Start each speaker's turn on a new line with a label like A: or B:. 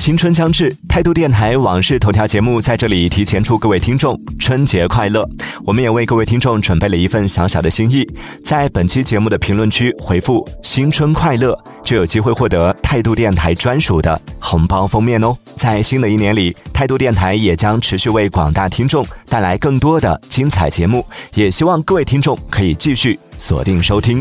A: 新春将至，态度电台往事头条节目在这里提前祝各位听众春节快乐。我们也为各位听众准备了一份小小的心意，在本期节目的评论区回复“新春快乐”就有机会获得态度电台专属的红包封面哦。在新的一年里，态度电台也将持续为广大听众带来更多的精彩节目，也希望各位听众可以继续锁定收听。